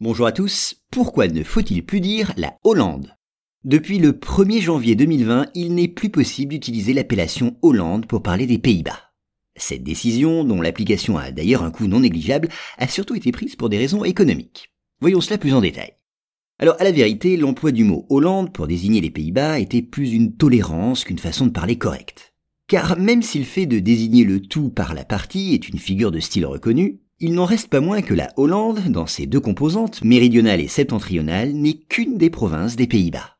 Bonjour à tous, pourquoi ne faut-il plus dire la Hollande? Depuis le 1er janvier 2020, il n'est plus possible d'utiliser l'appellation Hollande pour parler des Pays-Bas. Cette décision, dont l'application a d'ailleurs un coût non négligeable, a surtout été prise pour des raisons économiques. Voyons cela plus en détail. Alors, à la vérité, l'emploi du mot Hollande pour désigner les Pays-Bas était plus une tolérance qu'une façon de parler correcte. Car même si le fait de désigner le tout par la partie est une figure de style reconnue, il n'en reste pas moins que la Hollande, dans ses deux composantes, méridionale et septentrionale, n'est qu'une des provinces des Pays-Bas.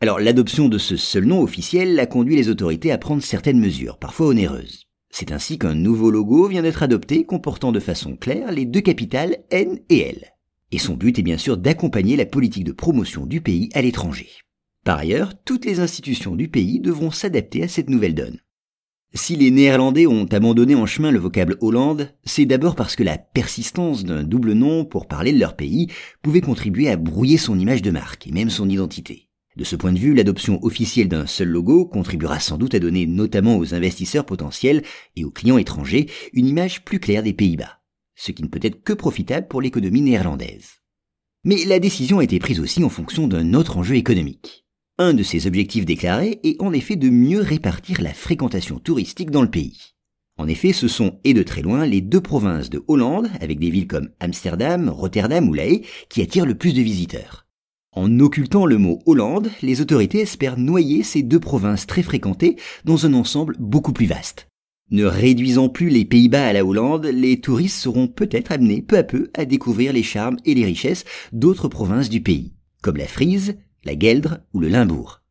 Alors l'adoption de ce seul nom officiel a conduit les autorités à prendre certaines mesures, parfois onéreuses. C'est ainsi qu'un nouveau logo vient d'être adopté comportant de façon claire les deux capitales N et L et son but est bien sûr d'accompagner la politique de promotion du pays à l'étranger. Par ailleurs, toutes les institutions du pays devront s'adapter à cette nouvelle donne. Si les Néerlandais ont abandonné en chemin le vocable Hollande, c'est d'abord parce que la persistance d'un double nom pour parler de leur pays pouvait contribuer à brouiller son image de marque et même son identité. De ce point de vue, l'adoption officielle d'un seul logo contribuera sans doute à donner notamment aux investisseurs potentiels et aux clients étrangers une image plus claire des Pays-Bas ce qui ne peut être que profitable pour l'économie néerlandaise. Mais la décision a été prise aussi en fonction d'un autre enjeu économique. Un de ses objectifs déclarés est en effet de mieux répartir la fréquentation touristique dans le pays. En effet, ce sont, et de très loin, les deux provinces de Hollande, avec des villes comme Amsterdam, Rotterdam ou La Haye, qui attirent le plus de visiteurs. En occultant le mot Hollande, les autorités espèrent noyer ces deux provinces très fréquentées dans un ensemble beaucoup plus vaste. Ne réduisant plus les Pays-Bas à la Hollande, les touristes seront peut-être amenés peu à peu à découvrir les charmes et les richesses d'autres provinces du pays, comme la Frise, la Gueldre ou le Limbourg.